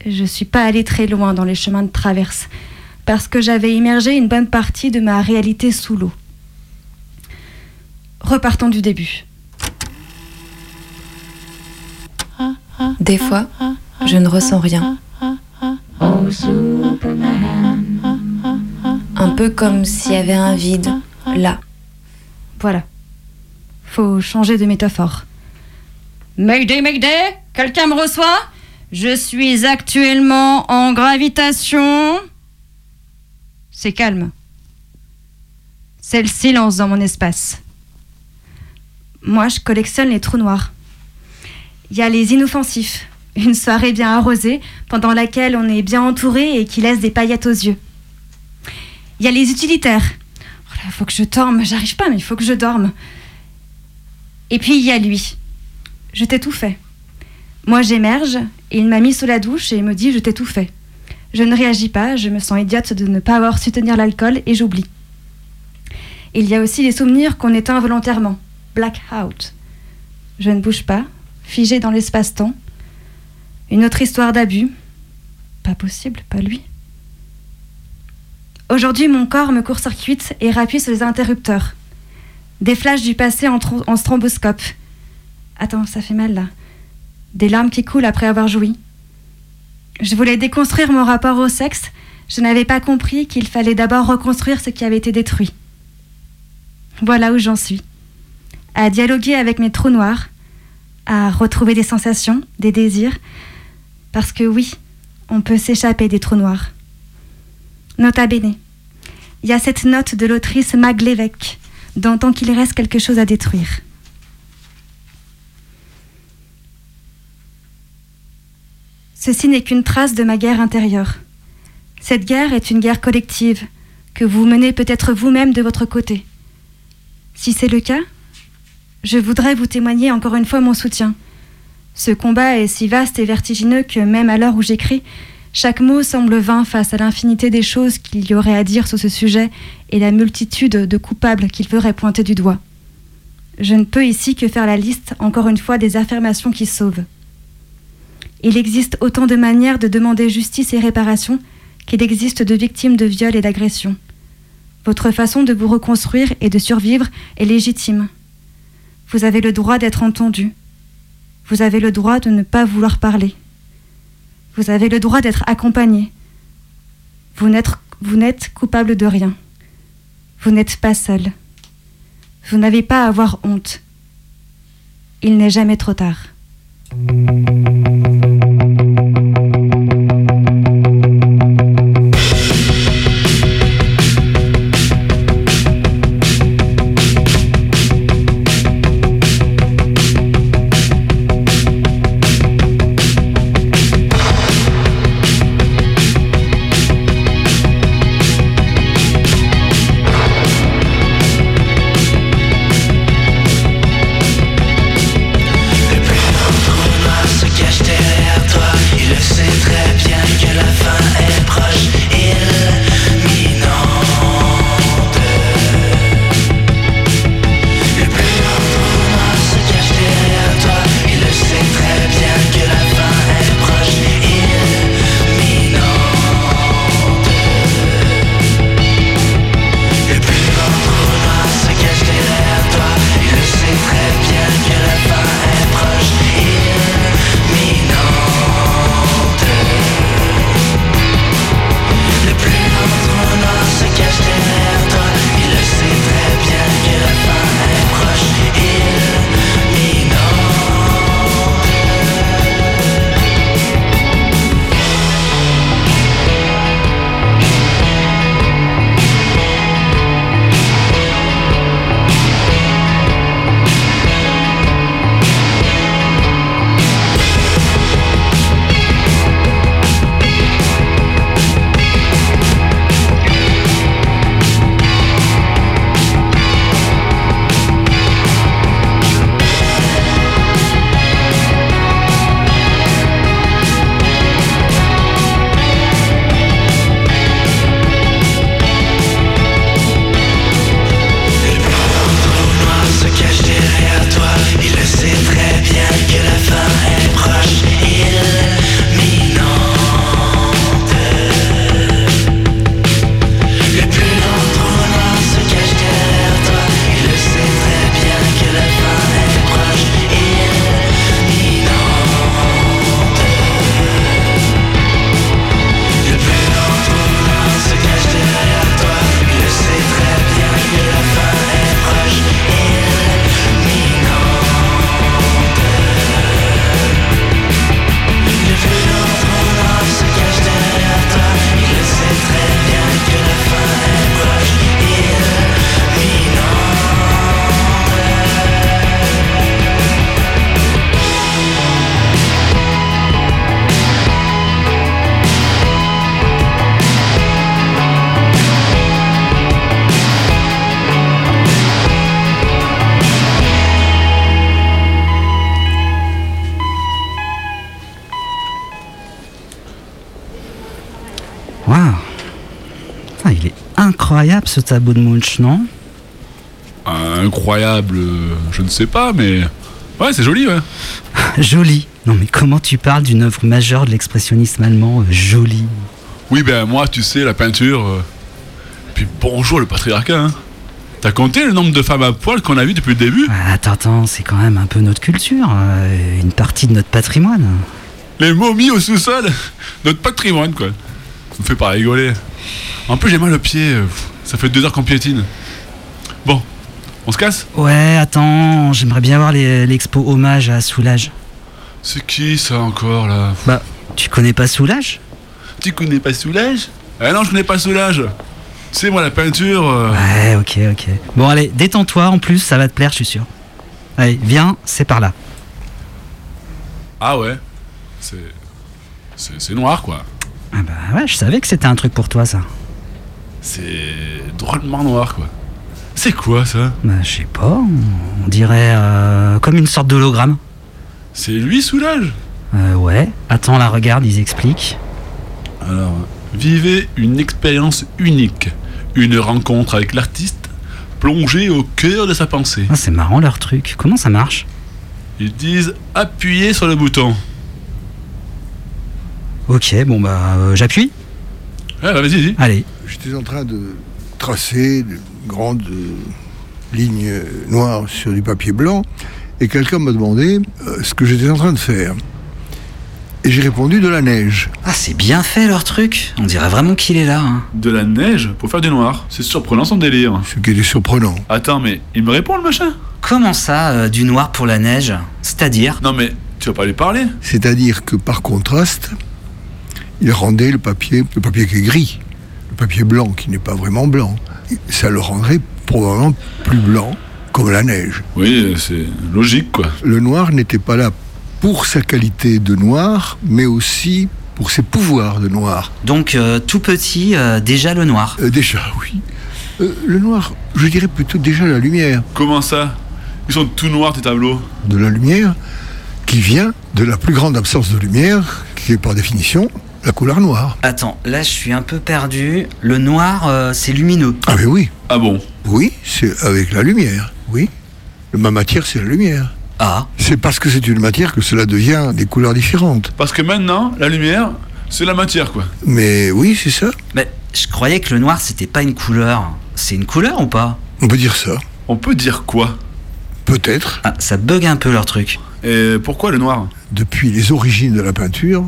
Je suis pas allée très loin dans les chemins de traverse, parce que j'avais immergé une bonne partie de ma réalité sous l'eau. Repartons du début. Des fois, je ne ressens rien. Un peu comme s'il y avait un vide là. Voilà. Faut changer de métaphore. Mayday, Mayday Quelqu'un me reçoit? Je suis actuellement en gravitation. C'est calme. C'est le silence dans mon espace. Moi, je collectionne les trous noirs. Il y a les inoffensifs. Une soirée bien arrosée, pendant laquelle on est bien entouré et qui laisse des paillettes aux yeux. Il y a les utilitaires. Oh là, faut que je dorme. J'arrive pas, mais il faut que je dorme. Et puis il y a lui. Je t'ai tout fait. Moi j'émerge et il m'a mis sous la douche et me dit je t'ai tout fait. Je ne réagis pas, je me sens idiote de ne pas avoir su tenir l'alcool et j'oublie. Il y a aussi les souvenirs qu'on éteint volontairement. Blackout. Je ne bouge pas, figé dans l'espace-temps. Une autre histoire d'abus. Pas possible, pas lui. Aujourd'hui, mon corps me court-circuite et rappuie sur les interrupteurs. Des flashs du passé en, en stromboscope. Attends, ça fait mal là. Des larmes qui coulent après avoir joui. Je voulais déconstruire mon rapport au sexe. Je n'avais pas compris qu'il fallait d'abord reconstruire ce qui avait été détruit. Voilà où j'en suis. À dialoguer avec mes trous noirs, à retrouver des sensations, des désirs. Parce que oui, on peut s'échapper des trous noirs. Nota bene. Il y a cette note de l'autrice Mag Lévesque, dans Tant qu'il reste quelque chose à détruire. Ceci n'est qu'une trace de ma guerre intérieure. Cette guerre est une guerre collective, que vous menez peut-être vous-même de votre côté. Si c'est le cas, je voudrais vous témoigner encore une fois mon soutien. Ce combat est si vaste et vertigineux que même à l'heure où j'écris, chaque mot semble vain face à l'infinité des choses qu'il y aurait à dire sur ce sujet et la multitude de coupables qu'il ferait pointer du doigt. Je ne peux ici que faire la liste, encore une fois, des affirmations qui sauvent. Il existe autant de manières de demander justice et réparation qu'il existe de victimes de viol et d'agression. Votre façon de vous reconstruire et de survivre est légitime. Vous avez le droit d'être entendu. Vous avez le droit de ne pas vouloir parler. Vous avez le droit d'être accompagné. Vous n'êtes, coupable de rien. Vous n'êtes pas seul. Vous n'avez pas à avoir honte. Il n'est jamais trop tard. Incroyable ce tableau de Munch, non? Incroyable, euh, je ne sais pas, mais. Ouais, c'est joli, ouais. Joli Non mais comment tu parles d'une œuvre majeure de l'expressionnisme allemand euh, Joli? Oui, ben moi, tu sais, la peinture. euh, Puis bonjour le patriarcat, hein. T'as compté le nombre de femmes à poil qu'on a vu depuis le début? Ah, Attends, attends, c'est quand même un peu notre culture, euh, une partie de notre patrimoine. Les momies au sous-sol Notre patrimoine, quoi. Ça me fait pas rigoler. En plus, j'ai mal au pied. Ça fait deux heures qu'on piétine. Bon, on se casse? Ouais, attends, j'aimerais bien voir l'expo hommage à Soulage. C'est qui ça encore là? Bah, tu connais pas Soulage? Tu connais pas Soulage? Ah non, je connais pas Soulage. C'est moi la peinture. euh, Ouais, ok, ok. Bon, allez, détends-toi, en plus, ça va te plaire, je suis sûr. Allez, viens, c'est par là. Ah ouais? C'est. C'est c'est noir quoi. Ah bah ouais, je savais que c'était un truc pour toi, ça. C'est drôlement noir quoi. C'est quoi ça? Bah, je sais pas, on dirait euh, comme une sorte d'hologramme. C'est lui Soulage? Euh, ouais. Attends, la regarde, ils expliquent. Alors, vivez une expérience unique. Une rencontre avec l'artiste plongée au cœur de sa pensée. Ah, c'est marrant leur truc. Comment ça marche? Ils disent appuyez sur le bouton. Ok, bon bah, euh, j'appuie Ouais, bah, vas-y, vas-y. Allez. J'étais en train de tracer de grandes euh, lignes noires sur du papier blanc et quelqu'un m'a demandé euh, ce que j'étais en train de faire. Et j'ai répondu de la neige. Ah, c'est bien fait leur truc. On dirait vraiment qu'il est là. hein. De la neige pour faire du noir. C'est surprenant son délire. Ce qui était surprenant. Attends, mais il me répond le machin Comment ça, euh, du noir pour la neige? C'est-à-dire? Non mais tu vas pas lui parler C'est-à-dire que par contraste, il rendait le papier, le papier qui est gris, le papier blanc qui n'est pas vraiment blanc, ça le rendrait probablement plus blanc, comme la neige. Oui, c'est logique quoi. Le noir n'était pas là pour sa qualité de noir, mais aussi pour ses pouvoirs de noir. Donc, euh, tout petit, euh, déjà le noir. Euh, déjà, oui. Euh, le noir, je dirais plutôt déjà la lumière. Comment ça? Ils sont tout noirs tes tableaux. De la lumière qui vient de la plus grande absence de lumière, qui est par définition la couleur noire. Attends, là je suis un peu perdu. Le noir, euh, c'est lumineux. Ah mais oui. Ah bon? Oui, c'est avec la lumière, oui. Ma matière, c'est la lumière. Ah. C'est parce que c'est une matière que cela devient des couleurs différentes. Parce que maintenant, la lumière, c'est la matière quoi. Mais oui, c'est ça. Mais je croyais que le noir c'était pas une couleur. C'est une couleur ou pas? On peut dire ça. On peut dire quoi? Peut-être. Ah, ça bug un peu leur truc. Et pourquoi le noir? Depuis les origines de la peinture,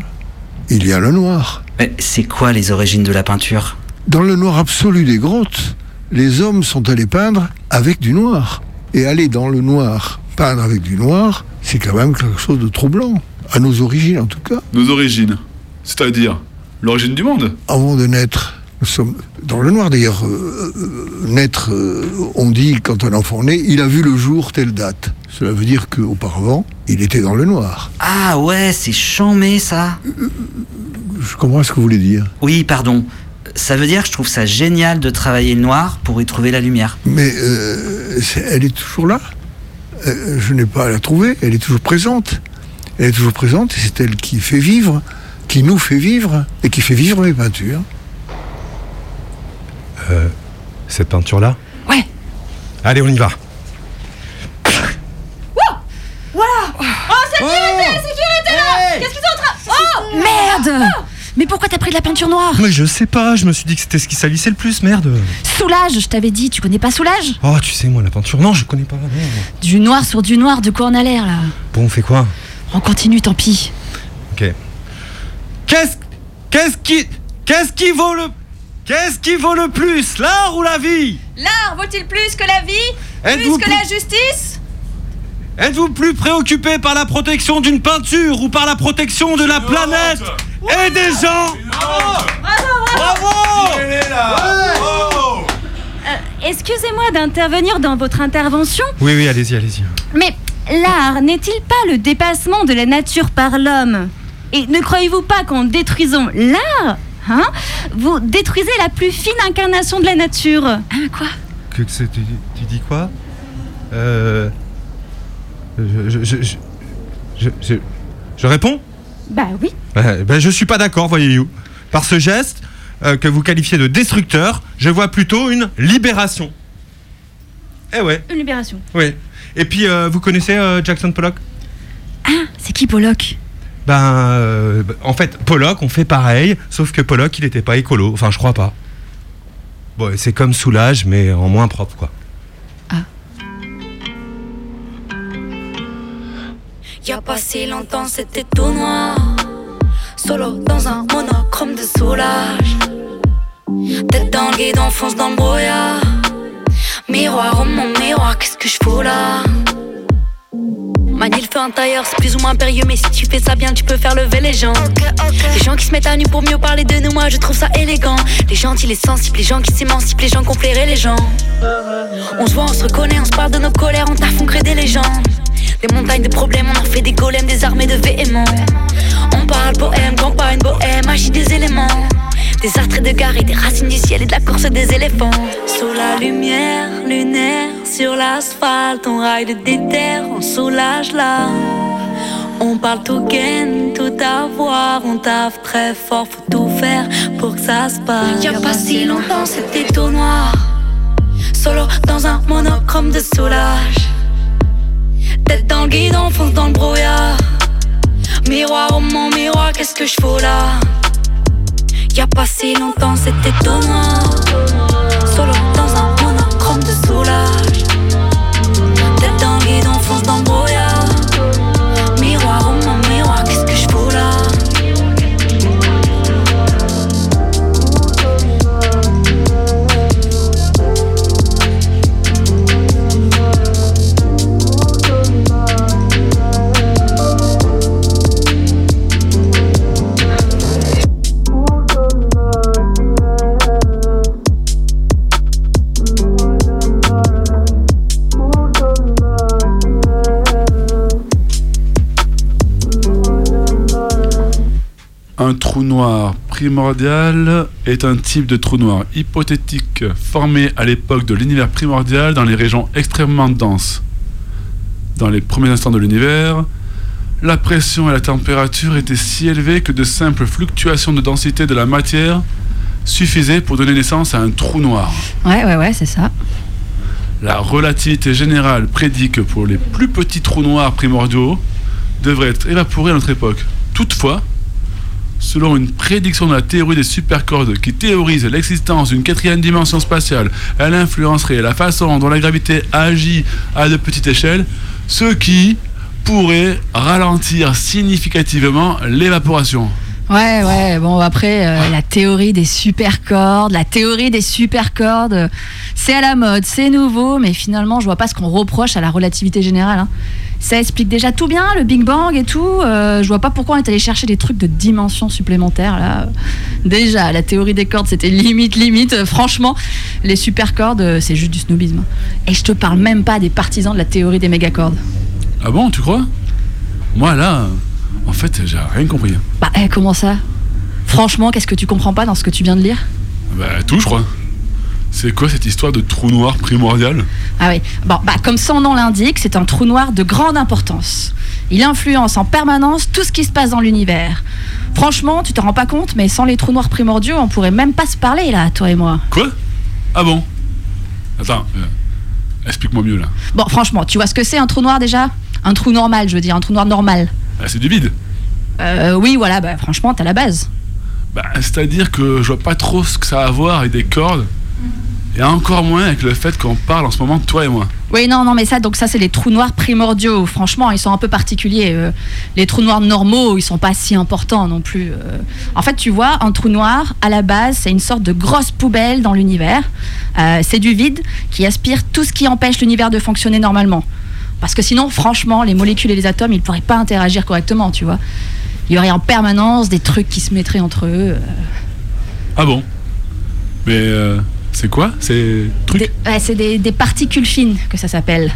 il y a le noir. Mais c'est quoi les origines de la peinture? Dans le noir absolu des grottes, les hommes sont allés peindre avec du noir. Et aller dans le noir, peindre avec du noir, c'est quand même quelque chose de troublant. À nos origines en tout cas. Nos origines. C'est-à-dire l'origine du monde. Avant de naître, nous sommes dans le noir d'ailleurs. euh, euh, naître, euh, on dit quand un enfant naît, il a vu le jour telle date. Cela veut dire qu'auparavant, il était dans le noir. Ah ouais, c'est chambé ça. Je comprends ce que vous voulez dire. Oui, pardon. Ça veut dire que je trouve ça génial de travailler le noir pour y trouver la lumière. Mais elle est toujours là. Je n'ai pas à la trouver. Elle est toujours présente. Elle est toujours présente et c'est elle qui fait vivre, qui nous fait vivre et qui fait vivre mes peintures. Euh, cette peinture-là Ouais. Allez, on y va. Voilà Oh, sécurité Sécurité là Qu'est-ce qu'ils sont en train Oh Merde Mais pourquoi t'as pris de la peinture noire Mais je sais pas, je me suis dit que c'était ce qui salissait le plus, merde. Soulage, je t'avais dit, tu connais pas Soulage? Oh, tu sais, moi, la peinture. Non, je connais pas. non. Du noir sur du noir, de quoi on a l'air là? Bon, on fait quoi? On continue, tant pis. Ok. Qu'est-ce qu'est-ce qui qu'est-ce qui vaut le qu'est-ce qui vaut le plus, l'art ou la vie L'art vaut-il plus que la vie Êtes-vous Plus que la justice Êtes-vous plus préoccupé par la protection d'une peinture ou par la protection de la planète et des gens Bravo. Euh, Excusez-moi d'intervenir dans votre intervention, Oui, oui, allez-y, allez-y. mais l'art n'est-il pas le dépassement de la nature par l'homme? Et ne croyez-vous pas qu'en détruisant l'art, hein, vous détruisez la plus fine incarnation de la nature Hein, quoi Que, tu, tu dis quoi Euh. Je, je, je, je, je- je- je réponds Bah oui. Ben, Je suis pas d'accord, voyez-vous. Par ce geste, euh, que vous qualifiez de destructeur, je vois plutôt une libération. Eh ouais, Une libération. oui. Et puis, euh, vous connaissez euh, Jackson Pollock? Ah, c'est qui Pollock? Ben, euh, en fait, Pollock, on fait pareil, sauf que Pollock, il était pas écolo. Enfin, je crois pas. Bon, c'est comme Soulage, mais en moins propre, quoi. Y a pas si longtemps c'était tout noir Solo dans un monochrome de soulage Tête dans le guidon, fonce dans le brouillard Miroir, oh mon miroir, qu'est-ce que je fous là? Manie le feu intérieur, c'est plus ou moins périlleux Mais si tu fais ça bien, tu peux faire lever les gens. Les gens qui se mettent à nu pour mieux parler de nous Moi je trouve ça élégant. Les gentils, les sensibles, les gens qui s'émancipent Les gens qui ont flairé les gens. On se voit, on se reconnaît, on se parle de nos colères On taffe, on crée des légendes. Des montagnes de problèmes, on en fait des golems, des armées de véhéments. On parle poème, campagne, bohème, magie des éléments. Des artres de gare et des racines du ciel et de la course des éléphants. Sous la lumière lunaire, sur l'asphalte, on raille de déterre, on soulage là. On parle tout gain, tout avoir, on taffe très fort, faut tout faire pour que ça se passe. Y a pas si longtemps, c'était tout noir. Solo dans un monochrome de soulage. Tête dans le guidon, fonce dans le brouillard. Miroir, oh mon miroir, qu'est-ce que je fous là? Y a pas si longtemps, c'était noir. Solo dans un monochrome de soulage. Tête dans le guidon, fonce dans le Un trou noir primordial est un type de trou noir hypothétique formé à l'époque de l'univers primordial dans les régions extrêmement denses. Dans les premiers instants de l'univers, la pression et la température étaient si élevées que de simples fluctuations de densité de la matière suffisaient pour donner naissance à un trou noir. Ouais, ouais, ouais, c'est ça. La relativité générale prédit que pour les plus petits trous noirs primordiaux devraient être évaporés à notre époque. Toutefois, selon une prédiction de la théorie des supercordes qui théorise l'existence d'une quatrième dimension spatiale, elle influencerait la façon dont la gravité agit à de petites échelles, ce qui pourrait ralentir significativement l'évaporation. Ouais, ouais, bon, après, euh, la théorie des supercordes, la théorie des supercordes, c'est à la mode, c'est nouveau, mais finalement, je vois pas ce qu'on reproche à la relativité générale. hein. Ça explique déjà tout bien, le Big Bang et tout. euh, je vois pas pourquoi on est allé chercher des trucs de dimensions supplémentaires, là. Déjà, la théorie des cordes, c'était limite, limite. Euh, franchement, les supercordes, euh, c'est juste du snobisme. Et je te parle même pas des partisans de la théorie des mégacordes. Ah bon, tu crois? Moi là, en fait, j'ai rien compris. Bah, eh, comment ça? Franchement, qu'est-ce que tu comprends pas dans ce que tu viens de lire? Bah tout, je crois. C'est quoi cette histoire de trou noir primordial Ah oui, bon, bah, comme son nom l'indique, c'est un trou noir de grande importance. Il influence en permanence tout ce qui se passe dans l'univers. Franchement, tu te rends pas compte, mais sans les trous noirs primordiaux, on pourrait même pas se parler là, toi et moi. Quoi? Ah bon? Attends, euh, explique-moi mieux là. Bon, franchement, tu vois ce que c'est un trou noir déjà? Un trou normal, je veux dire, un trou noir normal. Ah, c'est du vide. Euh, oui, voilà, bah, franchement, t'as la base. Bah, c'est-à-dire que je vois pas trop ce que ça a à voir avec des cordes. Et encore moins avec le fait qu'on parle en ce moment de toi et moi. Oui, non, non, mais ça, donc ça, c'est les trous noirs primordiaux. Franchement, ils sont un peu particuliers. euh. les trous noirs normaux, ils sont pas si importants non plus. euh. En fait, tu vois, un trou noir, à la base, c'est une sorte de grosse poubelle dans l'univers. Euh, c'est du vide qui aspire tout ce qui empêche l'univers de fonctionner normalement. Parce que sinon, franchement, les molécules et les atomes, ils pourraient pas interagir correctement, tu vois. Il y aurait en permanence des trucs qui se mettraient entre eux. Ah bon? Mais c'est quoi ces trucs ouais, c'est des, des particules fines que ça s'appelle.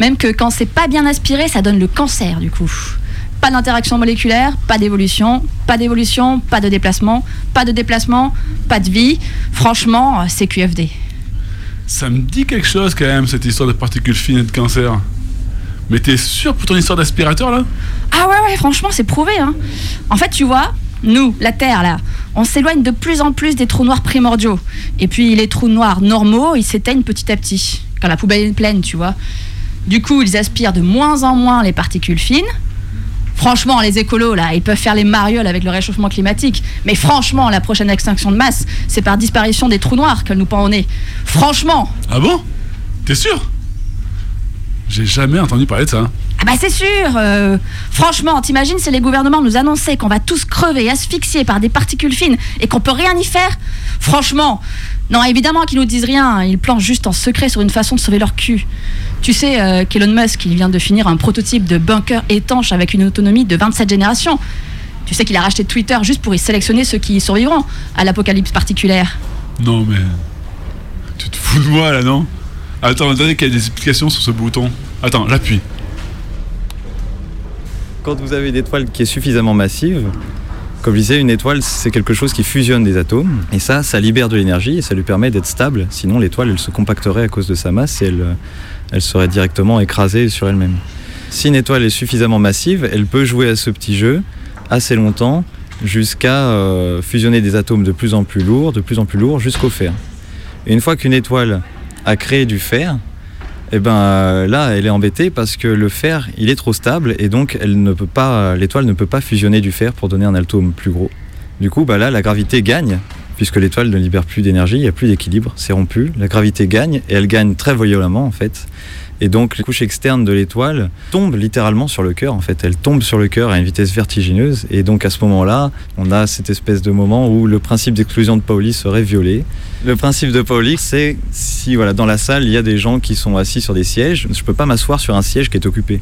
Même que quand c'est pas bien aspiré, ça donne le cancer du coup. Pas d'interaction moléculaire, pas d'évolution, pas d'évolution, pas de déplacement, pas de déplacement, pas de vie. Franchement, euh, c'est QFD. Ça me dit quelque chose quand même, cette histoire de particules fines et de cancer. Mais t'es sûr pour ton histoire d'aspirateur là? Ah ouais, ouais, franchement, c'est prouvé. Hein. En fait, tu vois, nous, la Terre, là, on s'éloigne de plus en plus des trous noirs primordiaux. Et puis, les trous noirs normaux, ils s'éteignent petit à petit, quand la poubelle est pleine, tu vois. Du coup, ils aspirent de moins en moins les particules fines. Franchement, les écolos, là, ils peuvent faire les marioles avec le réchauffement climatique. Mais franchement, la prochaine extinction de masse, c'est par disparition des trous noirs qu'elle nous pend au nez. Franchement Ah bon? T'es sûr? J'ai jamais entendu parler de ça. Ah bah c'est sûr euh, Franchement, t'imagines si les gouvernements nous annonçaient qu'on va tous crever, asphyxiés par des particules fines et qu'on peut rien y faire? Franchement Non, évidemment qu'ils nous disent rien, ils planchent juste en secret sur une façon de sauver leur cul. Tu sais euh, qu'Elon Musk, il vient de finir un prototype de bunker étanche avec une autonomie de 27 générations. Tu sais qu'il a racheté Twitter juste pour y sélectionner ceux qui y survivront à l'apocalypse particulière. Non mais. Tu te fous de moi là, non? Attends, attendez qu'il y a des explications sur ce bouton. Attends, j'appuie. Quand vous avez une étoile qui est suffisamment massive, comme je disais, une étoile, c'est quelque chose qui fusionne des atomes. Et ça, ça libère de l'énergie et ça lui permet d'être stable. Sinon, l'étoile, elle se compacterait à cause de sa masse et elle, serait directement écrasée sur elle-même. Si une étoile est suffisamment massive, elle peut jouer à ce petit jeu assez longtemps jusqu'à euh, fusionner des atomes de plus en plus lourds, de plus en plus lourds, jusqu'au fer. Et une fois qu'une étoile a créé du fer, et ben euh, là, elle est embêtée parce que le fer, il est trop stable et donc elle ne peut pas, l'étoile ne peut pas fusionner du fer pour donner un atome plus gros. Du coup, bah là, la gravité gagne puisque l'étoile ne libère plus d'énergie, il n'y a plus d'équilibre, c'est rompu. La gravité gagne et elle gagne très violemment en fait. Et donc les couches externes de l'étoile tombent littéralement sur le cœur en fait. Elle tombe sur le cœur à une vitesse vertigineuse et donc à ce moment-là, on a cette espèce de moment où le principe d'exclusion de Pauli serait violé. Le principe de Pauli, c'est si voilà dans la salle il y a des gens qui sont assis sur des sièges, je peux pas m'asseoir sur un siège qui est occupé.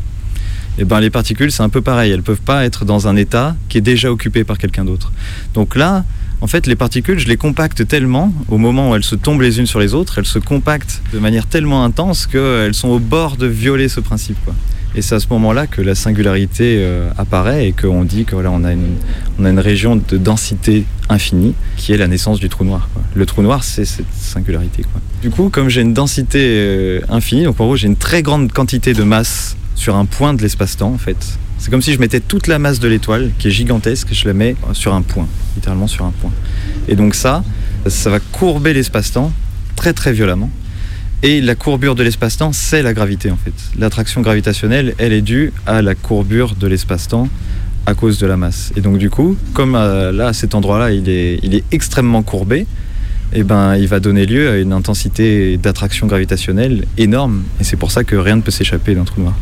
Et ben les particules c'est un peu pareil, elles peuvent pas être dans un état qui est déjà occupé par quelqu'un d'autre. Donc là, En fait, les particules, je les compacte tellement, au moment où elles se tombent les unes sur les autres, elles se compactent de manière tellement intense qu'elles sont au bord de violer ce principe. Et c'est à ce moment-là que la singularité euh, apparaît et qu'on dit que voilà, a, une, on a une région de densité infinie qui est la naissance du trou noir. Le trou noir, c'est cette singularité. Du coup, comme j'ai une densité euh, infinie, donc en gros, j'ai une très grande quantité de masse sur un point de l'espace-temps, en fait. C'est comme si je mettais toute la masse de l'étoile, qui est gigantesque, je la mets sur un point, littéralement sur un point. Et donc ça, ça va courber l'espace-temps très très violemment. Et la courbure de l'espace-temps, c'est la gravité en fait. L'attraction gravitationnelle, elle est due à la courbure de l'espace-temps à cause de la masse. Et donc du coup, comme euh, là, à cet endroit-là, il est, extrêmement courbé, et ben, il va donner lieu à une intensité d'attraction gravitationnelle énorme. Et c'est pour ça que rien ne peut s'échapper d'un trou noir.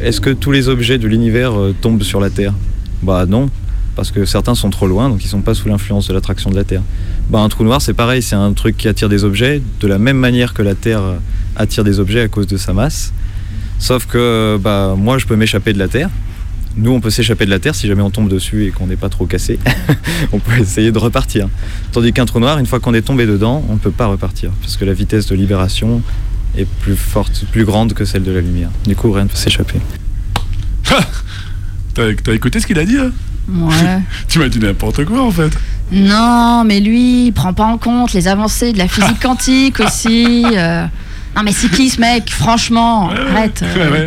Est-ce que tous les objets de l'univers euh, tombent sur la Terre? Bah non, parce que certains sont trop loin, donc ils sont pas sous l'influence de l'attraction de la Terre. Bah, un trou noir, c'est pareil, c'est un truc qui attire des objets de la même manière que la Terre euh, attire des objets à cause de sa masse. Sauf que bah, moi, je peux m'échapper de la Terre. Nous, on peut s'échapper de la Terre si jamais on tombe dessus et qu'on n'est pas trop cassé. on peut essayer de repartir. Tandis qu'un trou noir, une fois qu'on est tombé dedans, on ne peut pas repartir. Parce que la vitesse de libération est plus forte, plus grande que celle de la lumière. Du coup, rien ne peut s'échapper. T'as t'as écouté ce qu'il a dit hein Ouais. Tu m'as dit n'importe quoi en fait. Non, mais lui, il prend pas en compte les avancées de la physique quantique aussi. euh. Non, mais c'est qui ce mec? Franchement, arrête. euh. Ouais, ouais.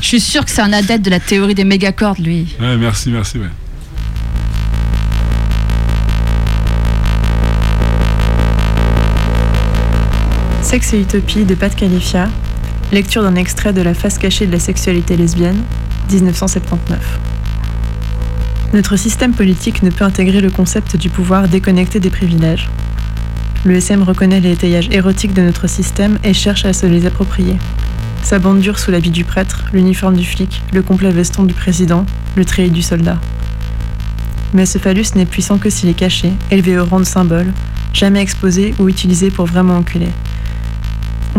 Je suis sûr que c'est un adepte de la théorie des mégacordes, lui. Ouais, merci, merci, ouais. Sexe et Utopie de Pat Califia, lecture d'un extrait de La face cachée de la sexualité lesbienne, 1979. Notre système politique ne peut intégrer le concept du pouvoir déconnecté des privilèges. Le SM reconnaît les étayages érotiques de notre système et cherche à se les approprier. Sa bande dure sous l'habit du prêtre, l'uniforme du flic, le complet veston du président, le treillis du soldat. Mais ce phallus n'est puissant que s'il est caché, élevé au rang de symbole, jamais exposé ou utilisé pour vraiment enculer.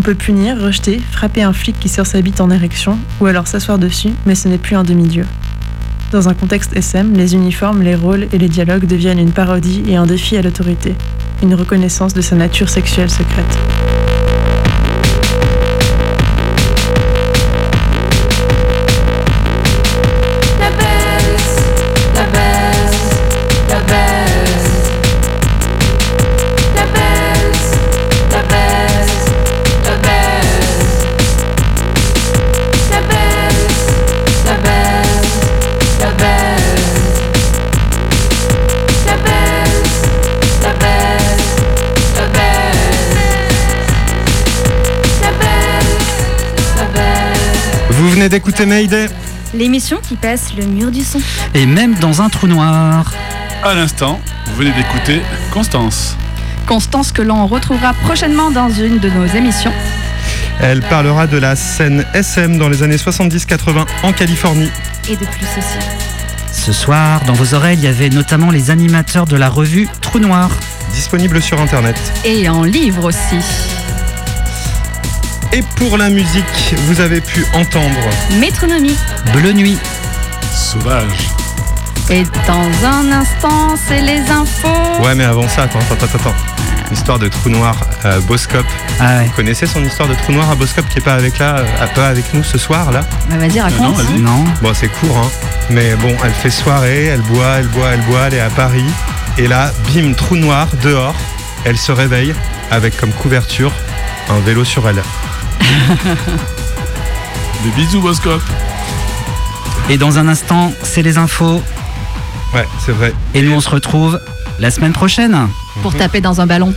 On peut punir, rejeter, frapper un flic qui sort sa bite en érection, ou alors s'asseoir dessus, mais ce n'est plus un demi-dieu. Dans un contexte SM, les uniformes, les rôles et les dialogues deviennent une parodie et un défi à l'autorité, une reconnaissance de sa nature sexuelle secrète. Venez d'écouter Mayday L'émission qui passe le mur du son. Et même dans un trou noir. À l'instant, vous venez d'écouter Constance. Constance que l'on retrouvera prochainement dans une de nos émissions. Elle parlera de la scène SM dans les années 70-80 en Californie. Et de plus aussi. Ce soir, dans vos oreilles, il y avait notamment les animateurs de la revue Trou Noir. Disponible sur internet. Et en livre aussi. Et pour la musique, vous avez pu entendre Métronomie. Bleu Nuit. Sauvage. Et dans un instant, c'est les infos. Ouais, mais avant ça, attends, attends, attends, attends. Histoire de trou noir à Boscop. Ah Vous connaissez son histoire de trou noir à Boscop qui est pas avec là, euh, pas avec nous ce soir là? Bah, vas-y, raconte. Non. Bon, c'est court, hein. Mais bon, elle fait soirée, elle boit, elle boit, elle boit, elle est à Paris. Et là, bim, trou noir, dehors. Elle se réveille avec comme couverture un vélo sur elle. Des bisous, Boscop. Et dans un instant, c'est les infos. Ouais, c'est vrai. Et nous, on se retrouve la semaine prochaine. Pour taper dans un ballon.